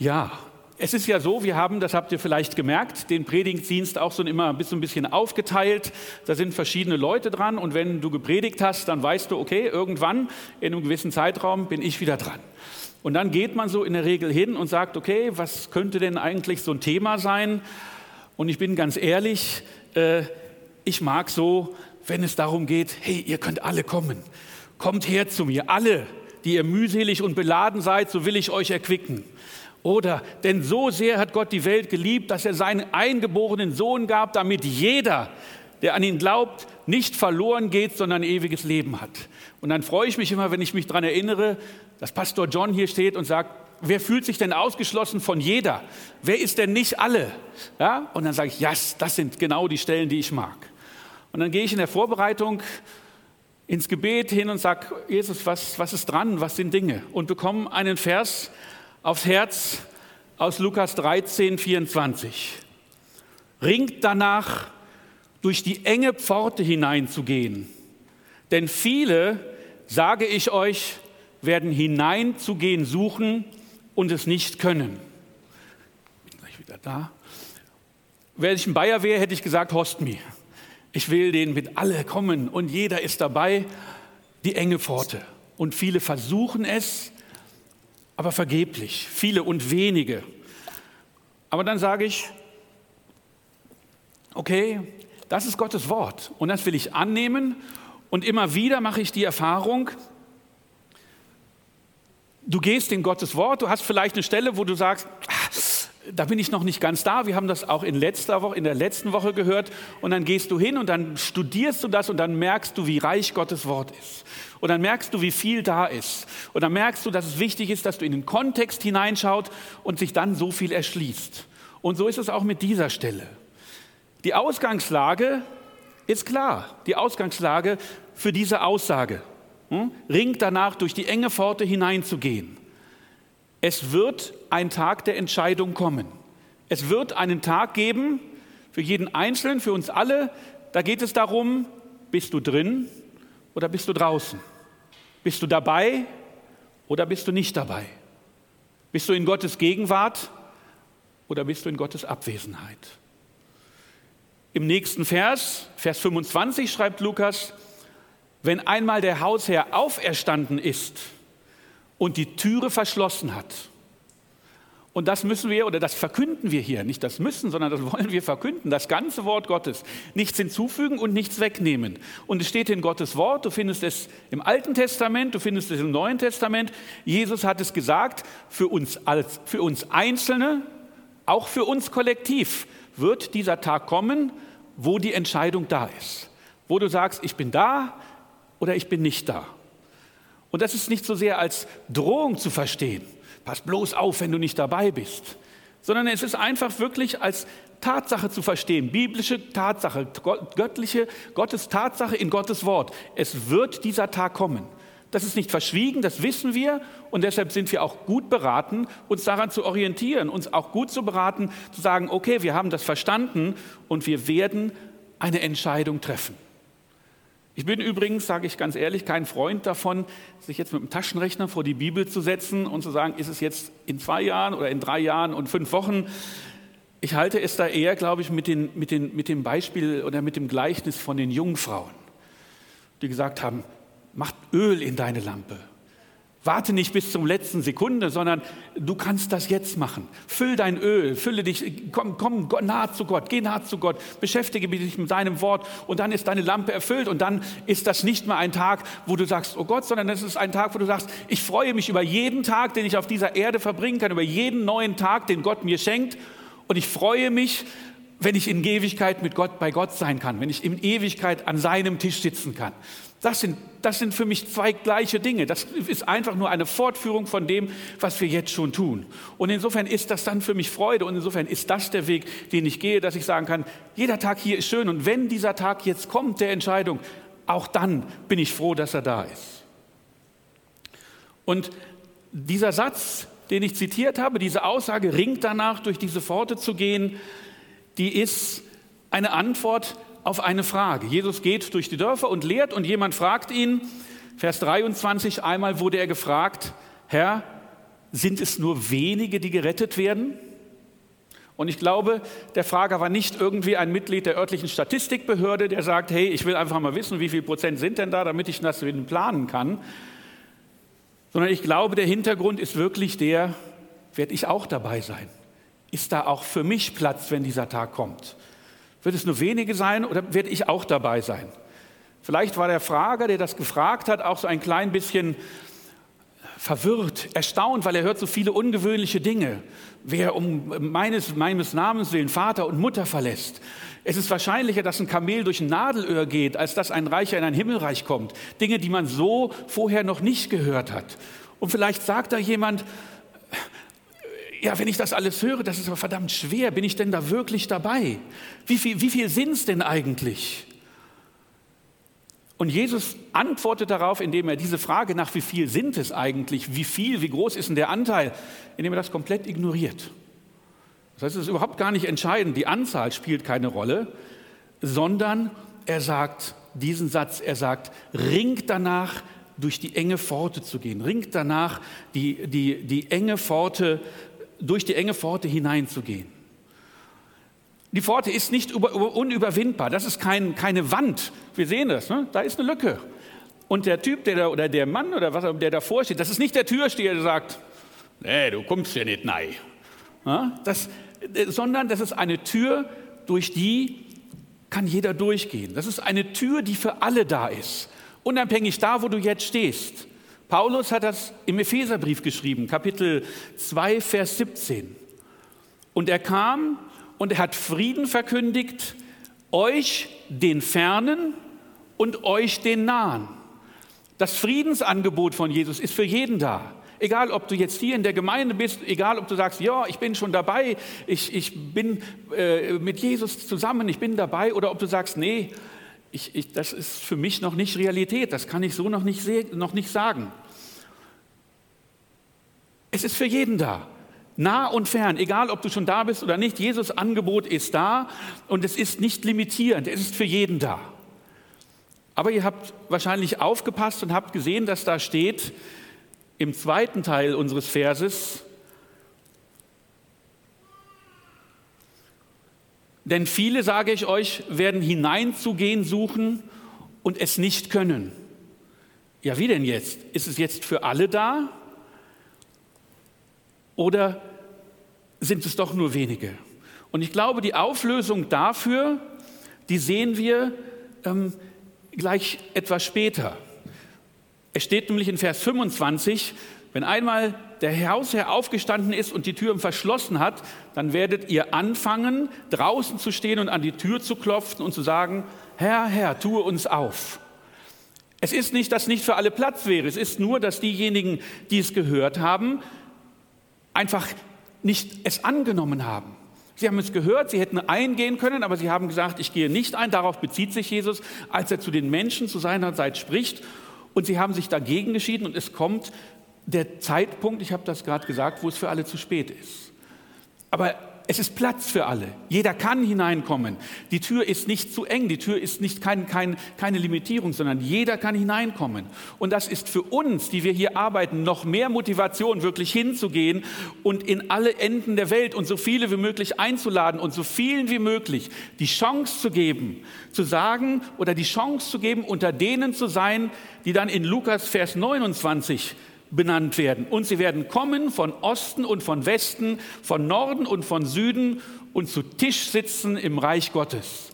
Ja, es ist ja so, wir haben, das habt ihr vielleicht gemerkt, den Predigtdienst auch so immer ein bisschen aufgeteilt. Da sind verschiedene Leute dran und wenn du gepredigt hast, dann weißt du, okay, irgendwann in einem gewissen Zeitraum bin ich wieder dran. Und dann geht man so in der Regel hin und sagt, okay, was könnte denn eigentlich so ein Thema sein? Und ich bin ganz ehrlich, äh, ich mag so, wenn es darum geht, hey, ihr könnt alle kommen. Kommt her zu mir, alle, die ihr mühselig und beladen seid, so will ich euch erquicken. Oder, denn so sehr hat Gott die Welt geliebt, dass er seinen eingeborenen Sohn gab, damit jeder, der an ihn glaubt, nicht verloren geht, sondern ewiges Leben hat. Und dann freue ich mich immer, wenn ich mich daran erinnere, dass Pastor John hier steht und sagt, wer fühlt sich denn ausgeschlossen von jeder? Wer ist denn nicht alle? Ja? Und dann sage ich, ja, yes, das sind genau die Stellen, die ich mag. Und dann gehe ich in der Vorbereitung ins Gebet hin und sage, Jesus, was, was ist dran? Was sind Dinge? Und bekomme einen Vers aufs Herz aus Lukas 13, 24. Ringt danach, durch die enge Pforte hineinzugehen. Denn viele, sage ich euch, werden hineinzugehen suchen und es nicht können. Bin gleich wieder da. Wäre ich ein Bayer wäre, hätte ich gesagt, Host me. Ich will den mit alle kommen und jeder ist dabei, die enge Pforte. Und viele versuchen es, aber vergeblich, viele und wenige. Aber dann sage ich, okay, das ist Gottes Wort und das will ich annehmen und immer wieder mache ich die Erfahrung, du gehst in Gottes Wort, du hast vielleicht eine Stelle, wo du sagst, da bin ich noch nicht ganz da. Wir haben das auch in, letzter Woche, in der letzten Woche gehört. Und dann gehst du hin und dann studierst du das und dann merkst du, wie reich Gottes Wort ist. Und dann merkst du, wie viel da ist. Und dann merkst du, dass es wichtig ist, dass du in den Kontext hineinschaut und sich dann so viel erschließt. Und so ist es auch mit dieser Stelle. Die Ausgangslage ist klar. Die Ausgangslage für diese Aussage hm, ringt danach, durch die enge Pforte hineinzugehen. Es wird ein Tag der Entscheidung kommen. Es wird einen Tag geben für jeden Einzelnen, für uns alle. Da geht es darum, bist du drin oder bist du draußen? Bist du dabei oder bist du nicht dabei? Bist du in Gottes Gegenwart oder bist du in Gottes Abwesenheit? Im nächsten Vers, Vers 25, schreibt Lukas, wenn einmal der Hausherr auferstanden ist und die Türe verschlossen hat, und das müssen wir oder das verkünden wir hier, nicht das müssen, sondern das wollen wir verkünden, das ganze Wort Gottes. Nichts hinzufügen und nichts wegnehmen. Und es steht in Gottes Wort, du findest es im Alten Testament, du findest es im Neuen Testament. Jesus hat es gesagt, für uns, als, für uns Einzelne, auch für uns kollektiv wird dieser Tag kommen, wo die Entscheidung da ist. Wo du sagst, ich bin da, oder ich bin nicht da. Und das ist nicht so sehr als Drohung zu verstehen. Pass bloß auf, wenn du nicht dabei bist. Sondern es ist einfach wirklich als Tatsache zu verstehen, biblische Tatsache, göttliche, Gottes Tatsache in Gottes Wort. Es wird dieser Tag kommen. Das ist nicht verschwiegen, das wissen wir und deshalb sind wir auch gut beraten, uns daran zu orientieren, uns auch gut zu beraten, zu sagen, okay, wir haben das verstanden und wir werden eine Entscheidung treffen. Ich bin übrigens, sage ich ganz ehrlich, kein Freund davon, sich jetzt mit dem Taschenrechner vor die Bibel zu setzen und zu sagen, ist es jetzt in zwei Jahren oder in drei Jahren und fünf Wochen. Ich halte es da eher, glaube ich, mit, den, mit, den, mit dem Beispiel oder mit dem Gleichnis von den Jungfrauen, die gesagt haben, macht Öl in deine Lampe. Warte nicht bis zum letzten Sekunde, sondern du kannst das jetzt machen. Füll dein Öl, fülle dich, komm, komm nahe zu Gott, geh nahe zu Gott, beschäftige dich mit seinem Wort und dann ist deine Lampe erfüllt und dann ist das nicht mehr ein Tag, wo du sagst, oh Gott, sondern es ist ein Tag, wo du sagst, ich freue mich über jeden Tag, den ich auf dieser Erde verbringen kann, über jeden neuen Tag, den Gott mir schenkt und ich freue mich, wenn ich in Ewigkeit mit Gott bei Gott sein kann, wenn ich in Ewigkeit an seinem Tisch sitzen kann. Das sind, das sind für mich zwei gleiche Dinge. Das ist einfach nur eine Fortführung von dem, was wir jetzt schon tun. Und insofern ist das dann für mich Freude und insofern ist das der Weg, den ich gehe, dass ich sagen kann, jeder Tag hier ist schön und wenn dieser Tag jetzt kommt, der Entscheidung, auch dann bin ich froh, dass er da ist. Und dieser Satz, den ich zitiert habe, diese Aussage, ringt danach, durch diese Pforte zu gehen, die ist eine Antwort auf eine Frage. Jesus geht durch die Dörfer und lehrt und jemand fragt ihn, Vers 23, einmal wurde er gefragt, Herr, sind es nur wenige, die gerettet werden? Und ich glaube, der Frager war nicht irgendwie ein Mitglied der örtlichen Statistikbehörde, der sagt, hey, ich will einfach mal wissen, wie viel Prozent sind denn da, damit ich das planen kann. Sondern ich glaube, der Hintergrund ist wirklich der, werde ich auch dabei sein? Ist da auch für mich Platz, wenn dieser Tag kommt? Wird es nur wenige sein oder werde ich auch dabei sein? Vielleicht war der Frager, der das gefragt hat, auch so ein klein bisschen verwirrt, erstaunt, weil er hört so viele ungewöhnliche Dinge. Wer um meines, meines Namens willen Vater und Mutter verlässt. Es ist wahrscheinlicher, dass ein Kamel durch ein Nadelöhr geht, als dass ein Reicher in ein Himmelreich kommt. Dinge, die man so vorher noch nicht gehört hat. Und vielleicht sagt da jemand, ja, wenn ich das alles höre, das ist aber verdammt schwer. Bin ich denn da wirklich dabei? Wie viel, wie viel sind es denn eigentlich? Und Jesus antwortet darauf, indem er diese Frage nach wie viel sind es eigentlich, wie viel, wie groß ist denn der Anteil, indem er das komplett ignoriert. Das heißt, es ist überhaupt gar nicht entscheidend, die Anzahl spielt keine Rolle, sondern er sagt diesen Satz, er sagt, ringt danach, durch die enge Pforte zu gehen, ringt danach, die, die, die enge Pforte, durch die enge Pforte hineinzugehen. Die Pforte ist nicht unüberwindbar. Das ist kein, keine Wand. Wir sehen das. Ne? Da ist eine Lücke. Und der Typ, der da, oder der Mann oder was, der davor steht, das ist nicht der Türsteher, der sagt, nee, du kommst hier nicht nein. Ja? Das, äh, sondern das ist eine Tür, durch die kann jeder durchgehen. Das ist eine Tür, die für alle da ist. Unabhängig da, wo du jetzt stehst. Paulus hat das im Epheserbrief geschrieben, Kapitel 2, Vers 17. Und er kam und er hat Frieden verkündigt, euch den Fernen und euch den Nahen. Das Friedensangebot von Jesus ist für jeden da. Egal, ob du jetzt hier in der Gemeinde bist, egal, ob du sagst, ja, ich bin schon dabei, ich, ich bin äh, mit Jesus zusammen, ich bin dabei, oder ob du sagst, nee, ich, ich, das ist für mich noch nicht Realität, das kann ich so noch nicht, noch nicht sagen. Es ist für jeden da nah und fern, egal ob du schon da bist oder nicht, Jesus Angebot ist da und es ist nicht limitierend, es ist für jeden da. Aber ihr habt wahrscheinlich aufgepasst und habt gesehen, dass da steht im zweiten Teil unseres Verses, denn viele, sage ich euch, werden hineinzugehen suchen und es nicht können. Ja, wie denn jetzt? Ist es jetzt für alle da? Oder sind es doch nur wenige? Und ich glaube, die Auflösung dafür, die sehen wir ähm, gleich etwas später. Es steht nämlich in Vers 25, wenn einmal der Hausherr aufgestanden ist und die Türen verschlossen hat, dann werdet ihr anfangen, draußen zu stehen und an die Tür zu klopfen und zu sagen, Herr, Herr, tue uns auf. Es ist nicht, dass nicht für alle Platz wäre, es ist nur, dass diejenigen, die es gehört haben, einfach nicht es angenommen haben. Sie haben es gehört, sie hätten eingehen können, aber sie haben gesagt, ich gehe nicht ein. Darauf bezieht sich Jesus, als er zu den Menschen zu seiner Zeit spricht. Und sie haben sich dagegen geschieden und es kommt der Zeitpunkt, ich habe das gerade gesagt, wo es für alle zu spät ist. Aber es ist Platz für alle. Jeder kann hineinkommen. Die Tür ist nicht zu eng. Die Tür ist nicht kein, kein, keine Limitierung, sondern jeder kann hineinkommen. Und das ist für uns, die wir hier arbeiten, noch mehr Motivation, wirklich hinzugehen und in alle Enden der Welt und so viele wie möglich einzuladen und so vielen wie möglich die Chance zu geben, zu sagen oder die Chance zu geben, unter denen zu sein, die dann in Lukas Vers 29 benannt werden. Und sie werden kommen von Osten und von Westen, von Norden und von Süden und zu Tisch sitzen im Reich Gottes.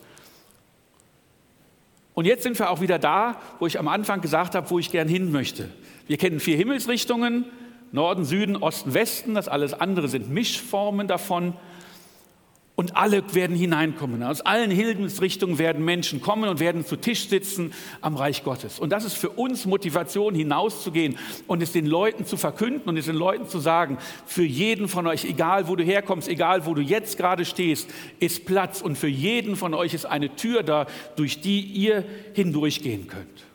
Und jetzt sind wir auch wieder da, wo ich am Anfang gesagt habe, wo ich gern hin möchte. Wir kennen vier Himmelsrichtungen, Norden, Süden, Osten, Westen. Das alles andere sind Mischformen davon. Und alle werden hineinkommen. Aus allen Himmelsrichtungen werden Menschen kommen und werden zu Tisch sitzen am Reich Gottes. Und das ist für uns Motivation, hinauszugehen und es den Leuten zu verkünden und es den Leuten zu sagen, für jeden von euch, egal wo du herkommst, egal wo du jetzt gerade stehst, ist Platz. Und für jeden von euch ist eine Tür da, durch die ihr hindurchgehen könnt.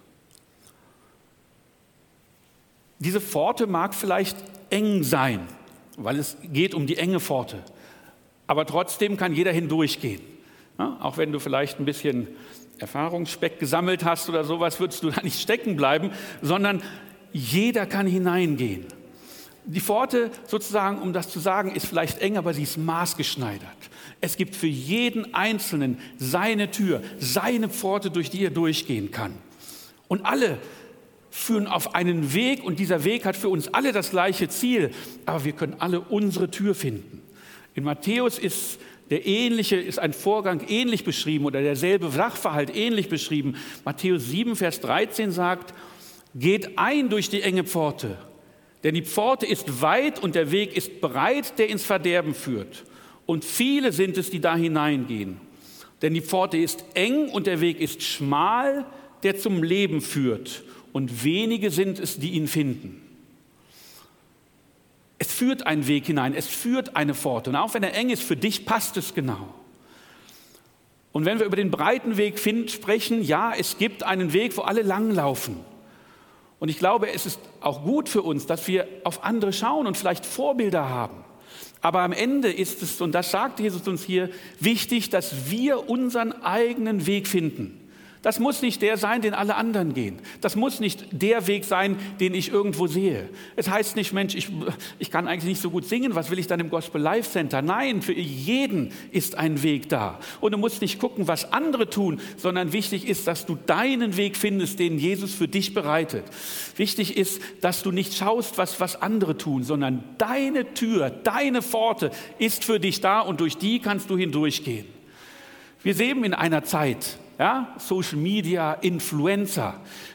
Diese Pforte mag vielleicht eng sein, weil es geht um die enge Pforte aber trotzdem kann jeder hindurchgehen. Ja, auch wenn du vielleicht ein bisschen Erfahrungsspeck gesammelt hast oder sowas, würdest du da nicht stecken bleiben, sondern jeder kann hineingehen. Die Pforte sozusagen, um das zu sagen, ist vielleicht eng, aber sie ist maßgeschneidert. Es gibt für jeden Einzelnen seine Tür, seine Pforte, durch die er durchgehen kann. Und alle führen auf einen Weg und dieser Weg hat für uns alle das gleiche Ziel, aber wir können alle unsere Tür finden. In Matthäus ist der ähnliche, ist ein Vorgang ähnlich beschrieben oder derselbe Sachverhalt ähnlich beschrieben. Matthäus 7, Vers 13 sagt, geht ein durch die enge Pforte, denn die Pforte ist weit und der Weg ist breit, der ins Verderben führt. Und viele sind es, die da hineingehen. Denn die Pforte ist eng und der Weg ist schmal, der zum Leben führt. Und wenige sind es, die ihn finden. Es führt einen Weg hinein, es führt eine Pforte. Und auch wenn er eng ist, für dich passt es genau. Und wenn wir über den breiten Weg find, sprechen, ja, es gibt einen Weg, wo alle langlaufen. Und ich glaube, es ist auch gut für uns, dass wir auf andere schauen und vielleicht Vorbilder haben. Aber am Ende ist es, und das sagt Jesus uns hier, wichtig, dass wir unseren eigenen Weg finden. Das muss nicht der sein, den alle anderen gehen. Das muss nicht der Weg sein, den ich irgendwo sehe. Es heißt nicht, Mensch, ich, ich kann eigentlich nicht so gut singen, was will ich dann im Gospel Life Center? Nein, für jeden ist ein Weg da. Und du musst nicht gucken, was andere tun, sondern wichtig ist, dass du deinen Weg findest, den Jesus für dich bereitet. Wichtig ist, dass du nicht schaust, was, was andere tun, sondern deine Tür, deine Pforte ist für dich da und durch die kannst du hindurchgehen. Wir leben in einer Zeit, ja, Social Media, Influencer.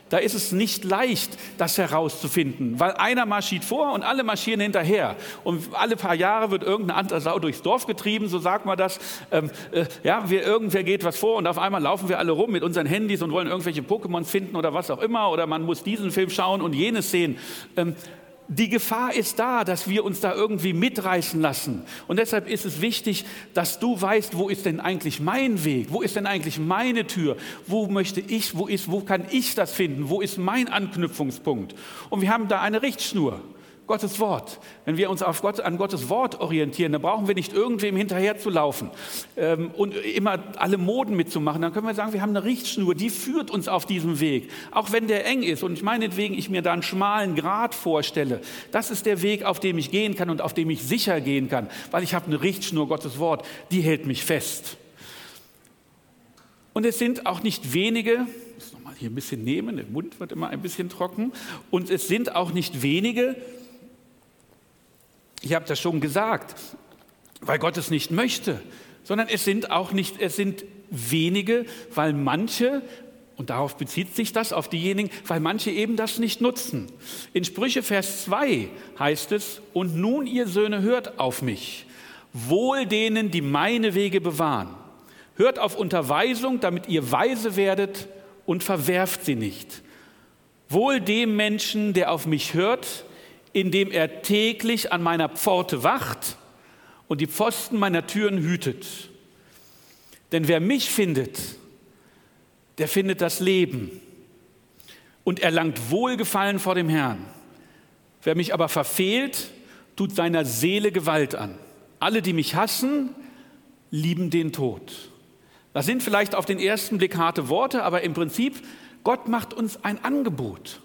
Da ist es nicht leicht, das herauszufinden, weil einer marschiert vor und alle marschieren hinterher. Und alle paar Jahre wird irgendeine andere Sau durchs Dorf getrieben, so sagt man das. Ähm, äh, ja, wir, irgendwer geht was vor und auf einmal laufen wir alle rum mit unseren Handys und wollen irgendwelche Pokémons finden oder was auch immer. Oder man muss diesen Film schauen und jenes sehen. Ähm, die Gefahr ist da, dass wir uns da irgendwie mitreißen lassen. Und deshalb ist es wichtig, dass du weißt, wo ist denn eigentlich mein Weg? Wo ist denn eigentlich meine Tür? Wo möchte ich, wo ist, wo kann ich das finden? Wo ist mein Anknüpfungspunkt? Und wir haben da eine Richtschnur. Gottes Wort. Wenn wir uns Gott, an Gottes Wort orientieren, dann brauchen wir nicht irgendwem hinterherzulaufen ähm, und immer alle Moden mitzumachen. Dann können wir sagen, wir haben eine Richtschnur, die führt uns auf diesem Weg. Auch wenn der eng ist und ich meinetwegen ich mir da einen schmalen Grat vorstelle. Das ist der Weg, auf dem ich gehen kann und auf dem ich sicher gehen kann, weil ich habe eine Richtschnur, Gottes Wort, die hält mich fest. Und es sind auch nicht wenige, ich muss nochmal hier ein bisschen nehmen, der Mund wird immer ein bisschen trocken, und es sind auch nicht wenige, ich habe das schon gesagt, weil Gott es nicht möchte, sondern es sind auch nicht, es sind wenige, weil manche, und darauf bezieht sich das auf diejenigen, weil manche eben das nicht nutzen. In Sprüche Vers 2 heißt es, und nun ihr Söhne hört auf mich, wohl denen, die meine Wege bewahren. Hört auf Unterweisung, damit ihr weise werdet und verwerft sie nicht. Wohl dem Menschen, der auf mich hört, indem er täglich an meiner Pforte wacht und die Pfosten meiner Türen hütet. Denn wer mich findet, der findet das Leben und erlangt Wohlgefallen vor dem Herrn. Wer mich aber verfehlt, tut seiner Seele Gewalt an. Alle, die mich hassen, lieben den Tod. Das sind vielleicht auf den ersten Blick harte Worte, aber im Prinzip, Gott macht uns ein Angebot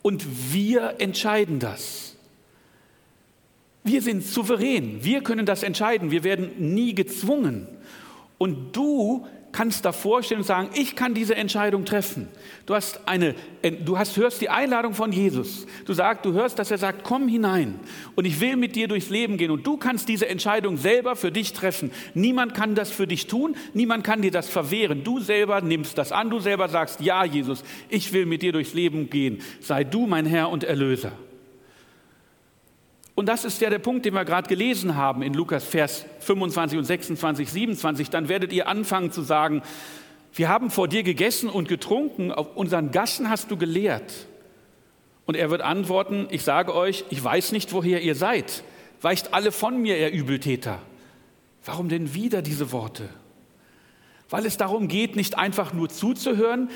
und wir entscheiden das. Wir sind souverän. Wir können das entscheiden. Wir werden nie gezwungen. Und du kannst davor stehen und sagen, ich kann diese Entscheidung treffen. Du hast eine, du hast, hörst die Einladung von Jesus. Du sagst, du hörst, dass er sagt, komm hinein und ich will mit dir durchs Leben gehen und du kannst diese Entscheidung selber für dich treffen. Niemand kann das für dich tun, niemand kann dir das verwehren. Du selber nimmst das an, du selber sagst, ja Jesus, ich will mit dir durchs Leben gehen. Sei du mein Herr und Erlöser. Und das ist ja der Punkt, den wir gerade gelesen haben in Lukas Vers 25 und 26, 27. Dann werdet ihr anfangen zu sagen, wir haben vor dir gegessen und getrunken, auf unseren Gassen hast du gelehrt. Und er wird antworten, ich sage euch, ich weiß nicht, woher ihr seid. Weicht alle von mir, ihr Übeltäter. Warum denn wieder diese Worte? Weil es darum geht, nicht einfach nur zuzuhören,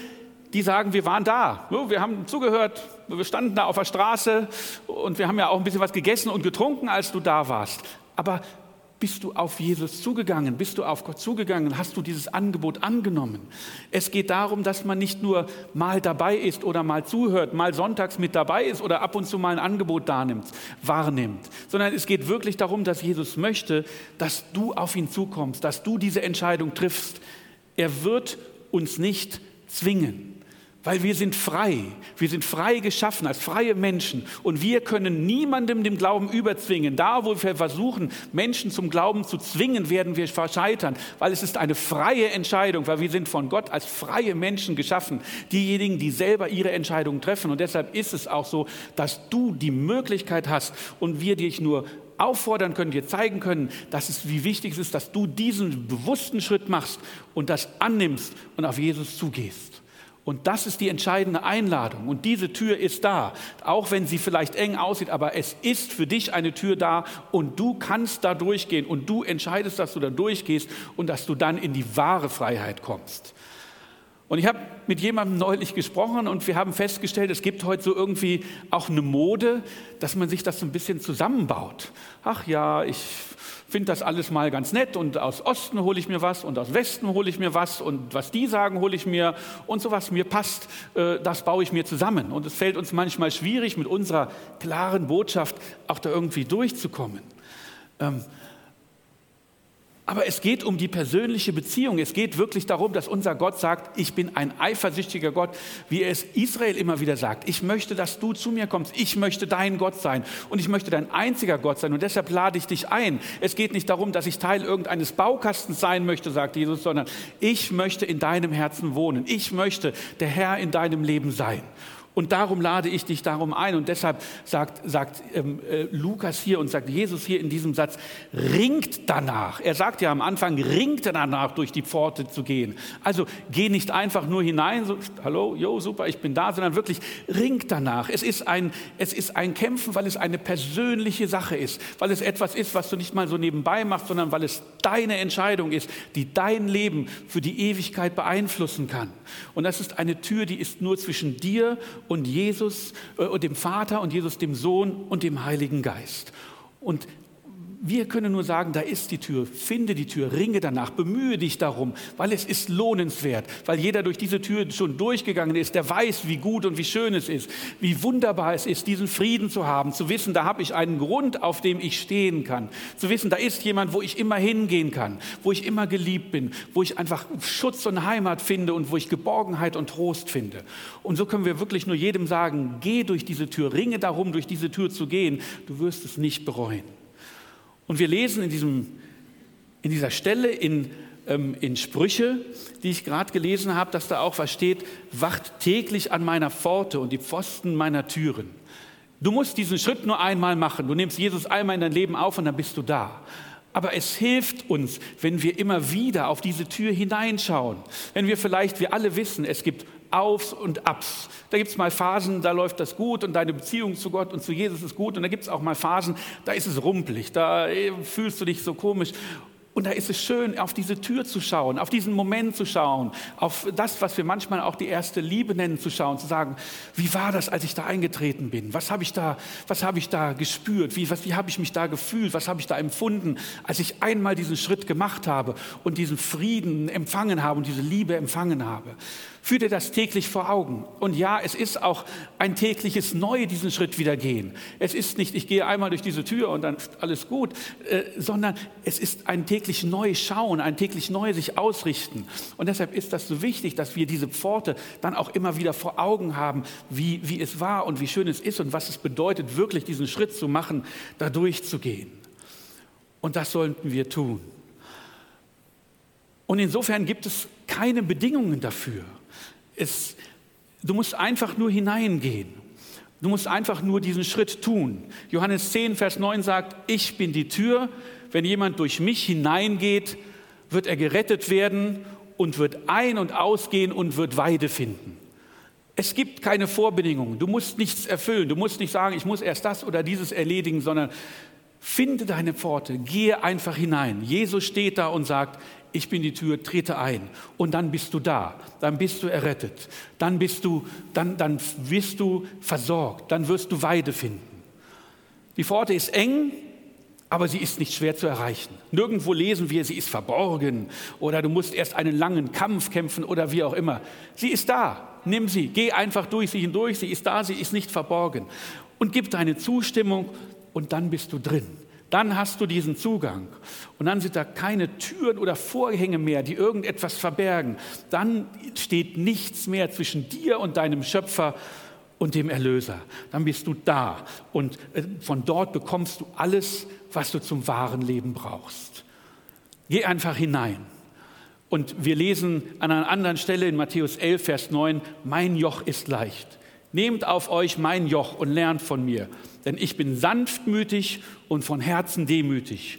die sagen, wir waren da, wir haben zugehört, wir standen da auf der Straße und wir haben ja auch ein bisschen was gegessen und getrunken, als du da warst. Aber bist du auf Jesus zugegangen? Bist du auf Gott zugegangen? Hast du dieses Angebot angenommen? Es geht darum, dass man nicht nur mal dabei ist oder mal zuhört, mal sonntags mit dabei ist oder ab und zu mal ein Angebot wahrnimmt, sondern es geht wirklich darum, dass Jesus möchte, dass du auf ihn zukommst, dass du diese Entscheidung triffst. Er wird uns nicht zwingen. Weil wir sind frei. Wir sind frei geschaffen als freie Menschen. Und wir können niemandem dem Glauben überzwingen. Da, wo wir versuchen, Menschen zum Glauben zu zwingen, werden wir scheitern. Weil es ist eine freie Entscheidung. Weil wir sind von Gott als freie Menschen geschaffen. Diejenigen, die selber ihre Entscheidungen treffen. Und deshalb ist es auch so, dass du die Möglichkeit hast und wir dich nur auffordern können, dir zeigen können, dass es, wie wichtig es ist, dass du diesen bewussten Schritt machst und das annimmst und auf Jesus zugehst. Und das ist die entscheidende Einladung. Und diese Tür ist da, auch wenn sie vielleicht eng aussieht, aber es ist für dich eine Tür da und du kannst da durchgehen und du entscheidest, dass du da durchgehst und dass du dann in die wahre Freiheit kommst. Und ich habe mit jemandem neulich gesprochen und wir haben festgestellt, es gibt heute so irgendwie auch eine Mode, dass man sich das so ein bisschen zusammenbaut. Ach ja, ich finde das alles mal ganz nett und aus Osten hole ich mir was und aus Westen hole ich mir was und was die sagen, hole ich mir und so was mir passt, äh, das baue ich mir zusammen. Und es fällt uns manchmal schwierig, mit unserer klaren Botschaft auch da irgendwie durchzukommen. Ähm, aber es geht um die persönliche Beziehung. Es geht wirklich darum, dass unser Gott sagt, ich bin ein eifersüchtiger Gott, wie er es Israel immer wieder sagt. Ich möchte, dass du zu mir kommst. Ich möchte dein Gott sein und ich möchte dein einziger Gott sein. Und deshalb lade ich dich ein. Es geht nicht darum, dass ich Teil irgendeines Baukastens sein möchte, sagt Jesus, sondern ich möchte in deinem Herzen wohnen. Ich möchte der Herr in deinem Leben sein. Und darum lade ich dich darum ein. Und deshalb sagt, sagt ähm, äh, Lukas hier und sagt Jesus hier in diesem Satz, ringt danach. Er sagt ja am Anfang, ringt danach, durch die Pforte zu gehen. Also geh nicht einfach nur hinein, so, hallo, jo, super, ich bin da, sondern wirklich ringt danach. Es ist, ein, es ist ein Kämpfen, weil es eine persönliche Sache ist, weil es etwas ist, was du nicht mal so nebenbei machst, sondern weil es deine Entscheidung ist, die dein Leben für die Ewigkeit beeinflussen kann. Und das ist eine Tür, die ist nur zwischen dir und Jesus äh, und dem Vater und Jesus dem Sohn und dem Heiligen Geist. Und wir können nur sagen, da ist die Tür, finde die Tür, ringe danach, bemühe dich darum, weil es ist lohnenswert, weil jeder durch diese Tür schon durchgegangen ist, der weiß, wie gut und wie schön es ist, wie wunderbar es ist, diesen Frieden zu haben, zu wissen, da habe ich einen Grund, auf dem ich stehen kann, zu wissen, da ist jemand, wo ich immer hingehen kann, wo ich immer geliebt bin, wo ich einfach Schutz und Heimat finde und wo ich Geborgenheit und Trost finde. Und so können wir wirklich nur jedem sagen, geh durch diese Tür, ringe darum, durch diese Tür zu gehen, du wirst es nicht bereuen. Und wir lesen in, diesem, in dieser Stelle in, ähm, in Sprüche, die ich gerade gelesen habe, dass da auch was steht, wacht täglich an meiner Pforte und die Pfosten meiner Türen. Du musst diesen Schritt nur einmal machen. Du nimmst Jesus einmal in dein Leben auf und dann bist du da. Aber es hilft uns, wenn wir immer wieder auf diese Tür hineinschauen. Wenn wir vielleicht, wir alle wissen, es gibt Aufs und Abs. Da gibt es mal Phasen, da läuft das gut und deine Beziehung zu Gott und zu Jesus ist gut. Und da gibt es auch mal Phasen, da ist es rumpelig, da äh, fühlst du dich so komisch. Und da ist es schön, auf diese Tür zu schauen, auf diesen Moment zu schauen, auf das, was wir manchmal auch die erste Liebe nennen, zu schauen, zu sagen, wie war das, als ich da eingetreten bin? Was habe ich da, was habe ich da gespürt? Wie, wie habe ich mich da gefühlt? Was habe ich da empfunden, als ich einmal diesen Schritt gemacht habe und diesen Frieden empfangen habe und diese Liebe empfangen habe? Führ dir das täglich vor Augen. Und ja, es ist auch ein tägliches Neue, diesen Schritt wieder gehen. Es ist nicht, ich gehe einmal durch diese Tür und dann alles gut, äh, sondern es ist ein täglich neu schauen, ein täglich neu sich ausrichten. Und deshalb ist das so wichtig, dass wir diese Pforte dann auch immer wieder vor Augen haben, wie, wie es war und wie schön es ist und was es bedeutet, wirklich diesen Schritt zu machen, da durchzugehen. Und das sollten wir tun. Und insofern gibt es keine Bedingungen dafür. Es, du musst einfach nur hineingehen. Du musst einfach nur diesen Schritt tun. Johannes 10, Vers 9 sagt, ich bin die Tür. Wenn jemand durch mich hineingeht, wird er gerettet werden und wird ein- und ausgehen und wird Weide finden. Es gibt keine Vorbedingungen. Du musst nichts erfüllen. Du musst nicht sagen, ich muss erst das oder dieses erledigen, sondern finde deine Pforte, gehe einfach hinein. Jesus steht da und sagt, ich bin die Tür, trete ein. Und dann bist du da, dann bist du errettet, dann bist du, dann, dann wirst du versorgt, dann wirst du Weide finden. Die Pforte ist eng, aber sie ist nicht schwer zu erreichen. Nirgendwo lesen wir, sie ist verborgen oder du musst erst einen langen Kampf kämpfen oder wie auch immer. Sie ist da. Nimm sie, geh einfach durch sie hindurch. Sie ist da, sie ist nicht verborgen. Und gib deine Zustimmung und dann bist du drin. Dann hast du diesen Zugang. Und dann sind da keine Türen oder Vorhänge mehr, die irgendetwas verbergen. Dann steht nichts mehr zwischen dir und deinem Schöpfer und dem Erlöser. Dann bist du da und äh, von dort bekommst du alles, was du zum wahren Leben brauchst. Geh einfach hinein. Und wir lesen an einer anderen Stelle in Matthäus 11, Vers 9, mein Joch ist leicht. Nehmt auf euch mein Joch und lernt von mir, denn ich bin sanftmütig und von Herzen demütig.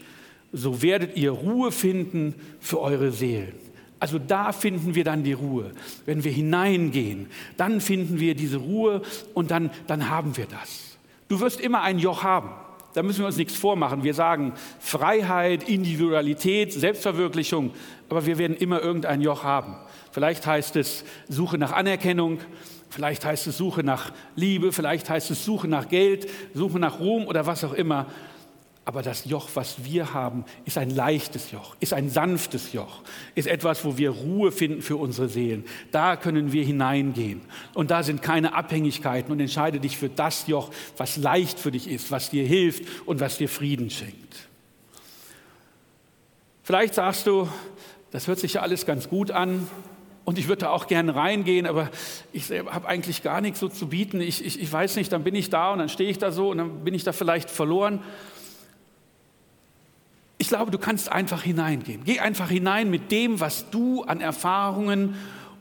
So werdet ihr Ruhe finden für eure Seelen. Also da finden wir dann die Ruhe. Wenn wir hineingehen, dann finden wir diese Ruhe und dann, dann haben wir das. Du wirst immer ein Joch haben. Da müssen wir uns nichts vormachen. Wir sagen Freiheit, Individualität, Selbstverwirklichung, aber wir werden immer irgendein Joch haben. Vielleicht heißt es Suche nach Anerkennung, vielleicht heißt es Suche nach Liebe, vielleicht heißt es Suche nach Geld, Suche nach Ruhm oder was auch immer. Aber das Joch, was wir haben, ist ein leichtes Joch, ist ein sanftes Joch, ist etwas, wo wir Ruhe finden für unsere Seelen. Da können wir hineingehen. Und da sind keine Abhängigkeiten und entscheide dich für das Joch, was leicht für dich ist, was dir hilft und was dir Frieden schenkt. Vielleicht sagst du, das hört sich ja alles ganz gut an, und ich würde da auch gerne reingehen, aber ich habe eigentlich gar nichts so zu bieten. Ich, ich, ich weiß nicht, dann bin ich da und dann stehe ich da so und dann bin ich da vielleicht verloren. Ich glaube, du kannst einfach hineingehen. Geh einfach hinein mit dem, was du an Erfahrungen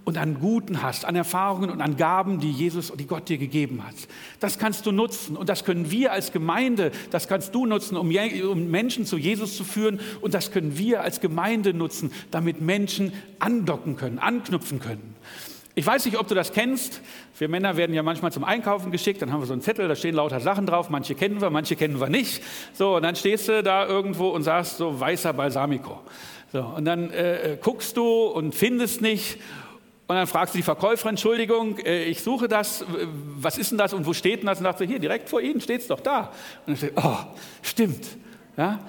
und an Guten hast, an Erfahrungen und an Gaben, die Jesus und die Gott dir gegeben hat. Das kannst du nutzen und das können wir als Gemeinde, das kannst du nutzen, um, Menschen zu Jesus zu führen und das können wir als Gemeinde nutzen, damit Menschen andocken können, anknüpfen können. Ich weiß nicht, ob du das kennst. Wir Männer werden ja manchmal zum Einkaufen geschickt, dann haben wir so einen Zettel, da stehen lauter Sachen drauf, manche kennen wir, manche kennen wir nicht. So, und dann stehst du da irgendwo und sagst so weißer Balsamico. So, und dann äh, äh guckst du und findest nicht und dann fragst du die Verkäuferin, Entschuldigung, äh, ich suche das, was ist denn das und wo steht denn das? Und dann sagt sie, hier, direkt vor Ihnen steht es doch da. Und dann steht, oh, stimmt. Ja?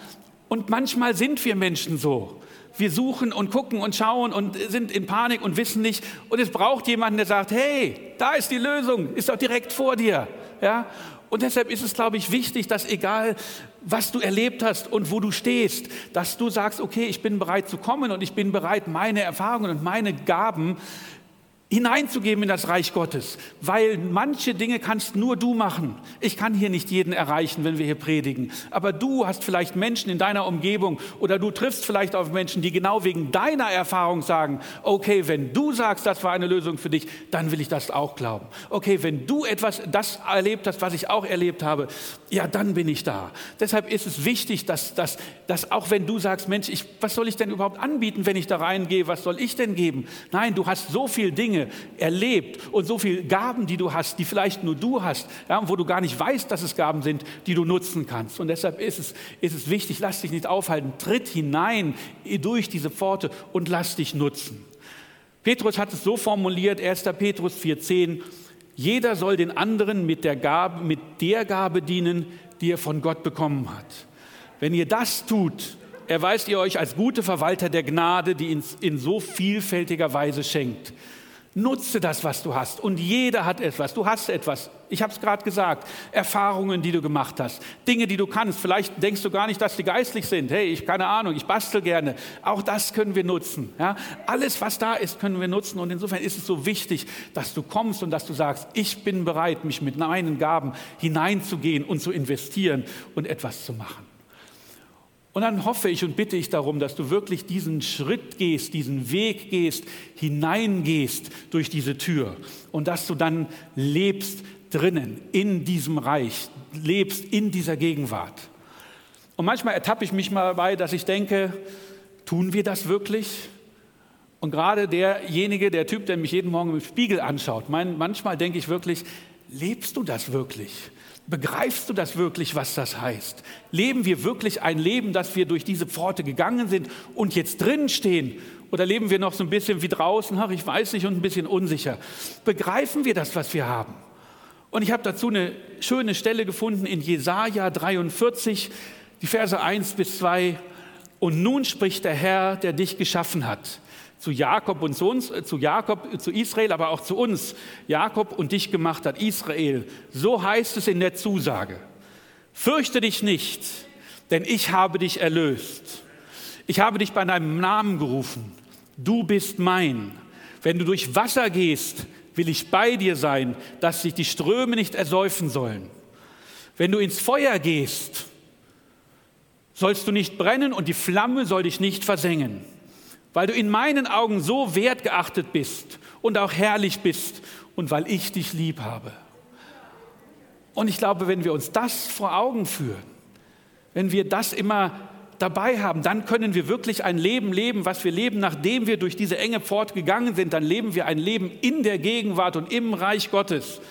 Und manchmal sind wir Menschen so. Wir suchen und gucken und schauen und sind in Panik und wissen nicht. Und es braucht jemanden, der sagt, hey, da ist die Lösung, ist doch direkt vor dir. Ja? Und deshalb ist es, glaube ich, wichtig, dass egal, was du erlebt hast und wo du stehst, dass du sagst, okay, ich bin bereit zu kommen und ich bin bereit, meine Erfahrungen und meine Gaben hineinzugeben in das Reich Gottes, weil manche Dinge kannst nur du machen. Ich kann hier nicht jeden erreichen, wenn wir hier predigen, aber du hast vielleicht Menschen in deiner Umgebung oder du triffst vielleicht auf Menschen, die genau wegen deiner Erfahrung sagen, okay, wenn du sagst, das war eine Lösung für dich, dann will ich das auch glauben. Okay, wenn du etwas das erlebt hast, was ich auch erlebt habe, ja, dann bin ich da. Deshalb ist es wichtig, dass, dass, dass auch wenn du sagst, Mensch, ich, was soll ich denn überhaupt anbieten, wenn ich da reingehe, was soll ich denn geben? Nein, du hast so viele Dinge, Dinge erlebt und so viele Gaben, die du hast, die vielleicht nur du hast, ja, wo du gar nicht weißt, dass es Gaben sind, die du nutzen kannst. Und deshalb ist es, ist es wichtig, lass dich nicht aufhalten, tritt hinein durch diese Pforte und lass dich nutzen. Petrus hat es so formuliert, 1. Petrus 4,10, jeder soll den anderen mit der, Gabe, mit der Gabe dienen, die er von Gott bekommen hat. Wenn ihr das tut, erweist ihr euch als gute Verwalter der Gnade, die ihn in so vielfältiger Weise schenkt. Nutze das, was du hast. Und jeder hat etwas. Du hast etwas. Ich habe es gerade gesagt. Erfahrungen, die du gemacht hast. Dinge, die du kannst. Vielleicht denkst du gar nicht, dass die geistlich sind. Hey, ich keine Ahnung, ich bastel gerne. Auch das können wir nutzen. Ja? Alles, was da ist, können wir nutzen. Und insofern ist es so wichtig, dass du kommst und dass du sagst, ich bin bereit, mich mit meinen Gaben hineinzugehen und zu investieren und etwas zu machen. Und dann hoffe ich und bitte ich darum, dass du wirklich diesen Schritt gehst, diesen Weg gehst, hineingehst durch diese Tür und dass du dann lebst drinnen, in diesem Reich, lebst in dieser Gegenwart. Und manchmal ertappe ich mich mal dabei, dass ich denke, tun wir das wirklich? Und gerade derjenige, der Typ, der mich jeden Morgen im Spiegel anschaut, manchmal denke ich wirklich, lebst du das wirklich? Begreifst du das wirklich, was das heißt? Leben wir wirklich ein Leben, dass wir durch diese Pforte gegangen sind und jetzt drin stehen? Oder leben wir noch so ein bisschen wie draußen, ach, ich weiß nicht, und ein bisschen unsicher? Begreifen wir das, was wir haben? Und ich habe dazu eine schöne Stelle gefunden in Jesaja 43. Die Verse 1 bis 2. Und nun spricht der Herr, der dich geschaffen hat, zu Jakob und zu uns, äh, zu Jakob, äh, zu Israel, aber auch zu uns. Jakob und dich gemacht hat, Israel. So heißt es in der Zusage. Fürchte dich nicht, denn ich habe dich erlöst. Ich habe dich bei deinem Namen gerufen. Du bist mein. Wenn du durch Wasser gehst, will ich bei dir sein, dass sich die Ströme nicht ersäufen sollen. Wenn du ins Feuer gehst, sollst du nicht brennen und die Flamme soll dich nicht versengen, weil du in meinen Augen so wertgeachtet bist und auch herrlich bist und weil ich dich lieb habe. Und ich glaube, wenn wir uns das vor Augen führen, wenn wir das immer dabei haben, dann können wir wirklich ein Leben leben, was wir leben, nachdem wir durch diese enge Pforte gegangen sind. Dann leben wir ein Leben in der Gegenwart und im Reich Gottes.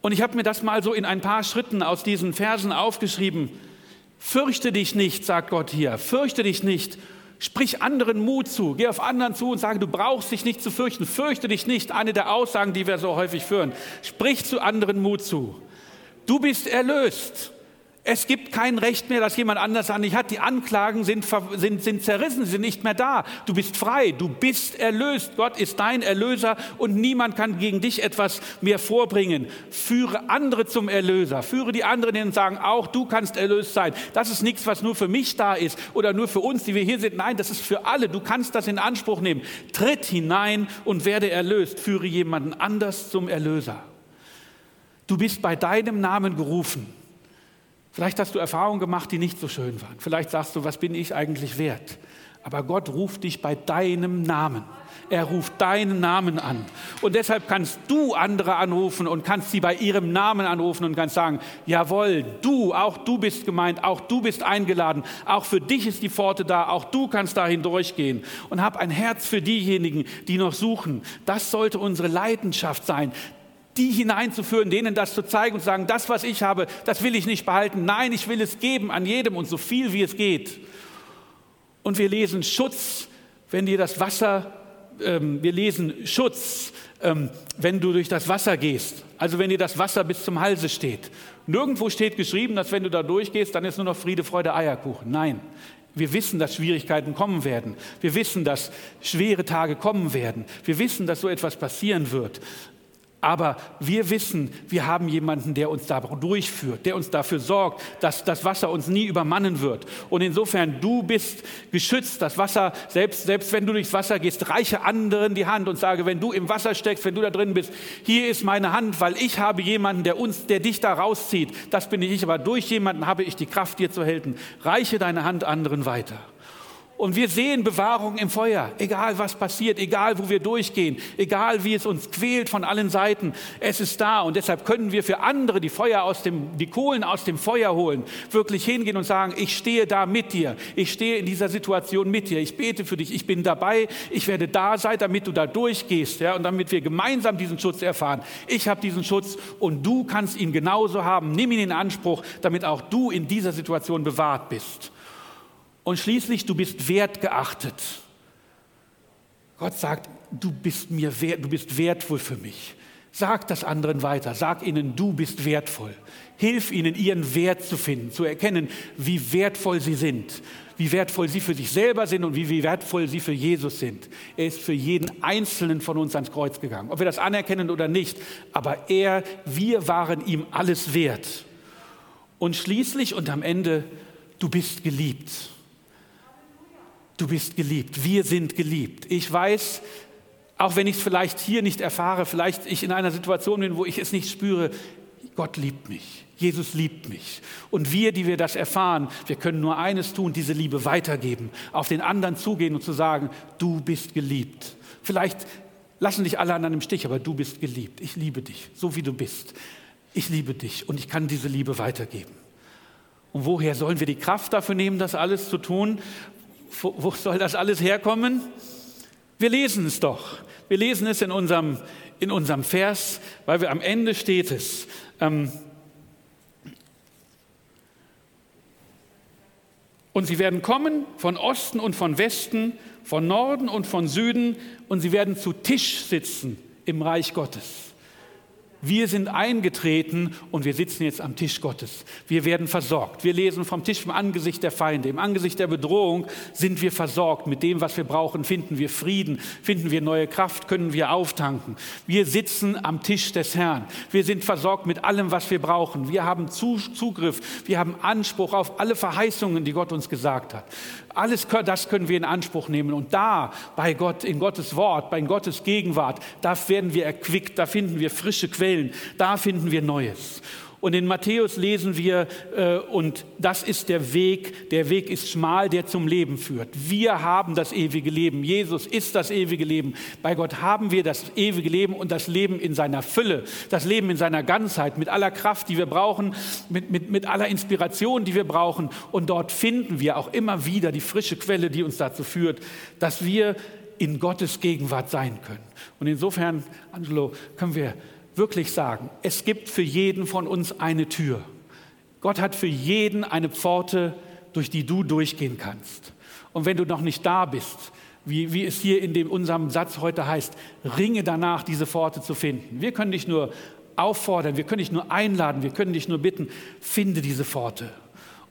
Und ich habe mir das mal so in ein paar Schritten aus diesen Versen aufgeschrieben. Fürchte dich nicht, sagt Gott hier, fürchte dich nicht. Sprich anderen Mut zu, geh auf anderen zu und sage, du brauchst dich nicht zu fürchten, fürchte dich nicht. Eine der Aussagen, die wir so häufig führen. Sprich zu anderen Mut zu. Du bist erlöst. Es gibt kein Recht mehr, dass jemand anders an dich hat. Die Anklagen sind, sind, sind zerrissen, sind nicht mehr da. Du bist frei, du bist erlöst. Gott ist dein Erlöser und niemand kann gegen dich etwas mehr vorbringen. Führe andere zum Erlöser. Führe die anderen hin und sagen, auch du kannst erlöst sein. Das ist nichts, was nur für mich da ist oder nur für uns, die wir hier sind. Nein, das ist für alle. Du kannst das in Anspruch nehmen. Tritt hinein und werde erlöst. Führe jemanden anders zum Erlöser. Du bist bei deinem Namen gerufen. Vielleicht hast du Erfahrungen gemacht, die nicht so schön waren. Vielleicht sagst du, was bin ich eigentlich wert? Aber Gott ruft dich bei deinem Namen. Er ruft deinen Namen an. Und deshalb kannst du andere anrufen und kannst sie bei ihrem Namen anrufen und kannst sagen, jawohl, du, auch du bist gemeint, auch du bist eingeladen, auch für dich ist die Pforte da, auch du kannst dahin durchgehen. Und hab ein Herz für diejenigen, die noch suchen. Das sollte unsere Leidenschaft sein die hineinzuführen, denen das zu zeigen und zu sagen, das, was ich habe, das will ich nicht behalten. Nein, ich will es geben an jedem und so viel, wie es geht. Und wir lesen Schutz, wenn dir das Wasser, ähm, wir lesen Schutz, ähm, wenn du durch das Wasser gehst. Also wenn dir das Wasser bis zum Halse steht. Nirgendwo steht geschrieben, dass wenn du da durchgehst, dann ist nur noch Friede, Freude, Eierkuchen. Nein, wir wissen, dass Schwierigkeiten kommen werden. Wir wissen, dass schwere Tage kommen werden. Wir wissen, dass so etwas passieren wird. Aber wir wissen, wir haben jemanden, der uns da durchführt, der uns dafür sorgt, dass das Wasser uns nie übermannen wird. Und insofern, du bist geschützt. Das Wasser, selbst, selbst wenn du durchs Wasser gehst, reiche anderen die Hand und sage, wenn du im Wasser steckst, wenn du da drin bist, hier ist meine Hand, weil ich habe jemanden, der uns, der dich da rauszieht. Das bin ich, aber durch jemanden habe ich die Kraft, dir zu helfen. Reiche deine Hand anderen weiter. Und wir sehen Bewahrung im Feuer, egal was passiert, egal wo wir durchgehen, egal wie es uns quält von allen Seiten. Es ist da und deshalb können wir für andere die Feuer aus dem, die Kohlen aus dem Feuer holen, wirklich hingehen und sagen, ich stehe da mit dir, ich stehe in dieser Situation mit dir, ich bete für dich, ich bin dabei, ich werde da sein, damit du da durchgehst, ja, und damit wir gemeinsam diesen Schutz erfahren. Ich habe diesen Schutz und du kannst ihn genauso haben. Nimm ihn in Anspruch, damit auch du in dieser Situation bewahrt bist. Und schließlich, du bist wertgeachtet. Gott sagt, du bist mir wert, du bist wertvoll für mich. Sag das anderen weiter. Sag ihnen, du bist wertvoll. Hilf ihnen, ihren Wert zu finden, zu erkennen, wie wertvoll sie sind, wie wertvoll sie für sich selber sind und wie wertvoll sie für Jesus sind. Er ist für jeden Einzelnen von uns ans Kreuz gegangen, ob wir das anerkennen oder nicht. Aber er, wir waren ihm alles wert. Und schließlich und am Ende, du bist geliebt. Du bist geliebt. Wir sind geliebt. Ich weiß, auch wenn ich es vielleicht hier nicht erfahre, vielleicht ich in einer Situation bin, wo ich es nicht spüre, Gott liebt mich. Jesus liebt mich. Und wir, die wir das erfahren, wir können nur eines tun, diese Liebe weitergeben, auf den anderen zugehen und zu sagen, du bist geliebt. Vielleicht lassen dich alle anderen im Stich, aber du bist geliebt. Ich liebe dich, so wie du bist. Ich liebe dich und ich kann diese Liebe weitergeben. Und woher sollen wir die Kraft dafür nehmen, das alles zu tun? Wo soll das alles herkommen? Wir lesen es doch. Wir lesen es in unserem, in unserem Vers, weil wir am Ende steht es. Ähm, und sie werden kommen von Osten und von Westen, von Norden und von Süden, und sie werden zu Tisch sitzen im Reich Gottes. Wir sind eingetreten und wir sitzen jetzt am Tisch Gottes. Wir werden versorgt. Wir lesen vom Tisch im Angesicht der Feinde. Im Angesicht der Bedrohung sind wir versorgt. Mit dem, was wir brauchen, finden wir Frieden, finden wir neue Kraft, können wir auftanken. Wir sitzen am Tisch des Herrn. Wir sind versorgt mit allem, was wir brauchen. Wir haben Zugriff. Wir haben Anspruch auf alle Verheißungen, die Gott uns gesagt hat. Alles das können wir in Anspruch nehmen. Und da, bei Gott, in Gottes Wort, bei Gottes Gegenwart, da werden wir erquickt, da finden wir frische Quellen, da finden wir Neues. Und in Matthäus lesen wir, äh, und das ist der Weg, der Weg ist schmal, der zum Leben führt. Wir haben das ewige Leben. Jesus ist das ewige Leben. Bei Gott haben wir das ewige Leben und das Leben in seiner Fülle, das Leben in seiner Ganzheit, mit aller Kraft, die wir brauchen, mit, mit, mit aller Inspiration, die wir brauchen. Und dort finden wir auch immer wieder die frische Quelle, die uns dazu führt, dass wir in Gottes Gegenwart sein können. Und insofern, Angelo, können wir wirklich sagen, es gibt für jeden von uns eine Tür. Gott hat für jeden eine Pforte, durch die du durchgehen kannst. Und wenn du noch nicht da bist, wie, wie es hier in dem, unserem Satz heute heißt, ringe danach, diese Pforte zu finden. Wir können dich nur auffordern, wir können dich nur einladen, wir können dich nur bitten, finde diese Pforte.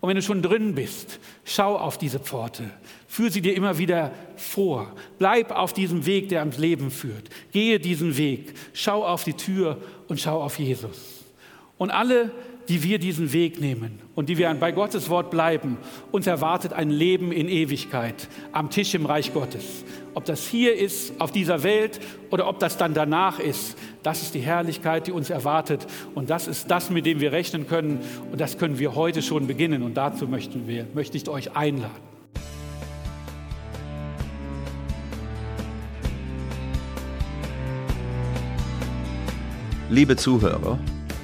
Und wenn du schon drin bist, schau auf diese Pforte. Führ sie dir immer wieder vor. Bleib auf diesem Weg, der ans Leben führt. Gehe diesen Weg. Schau auf die Tür und schau auf Jesus. Und alle, die wir diesen Weg nehmen und die wir bei Gottes Wort bleiben, uns erwartet ein Leben in Ewigkeit am Tisch im Reich Gottes. Ob das hier ist, auf dieser Welt oder ob das dann danach ist, das ist die Herrlichkeit, die uns erwartet und das ist das, mit dem wir rechnen können und das können wir heute schon beginnen und dazu möchten wir, möchte ich euch einladen. Liebe Zuhörer,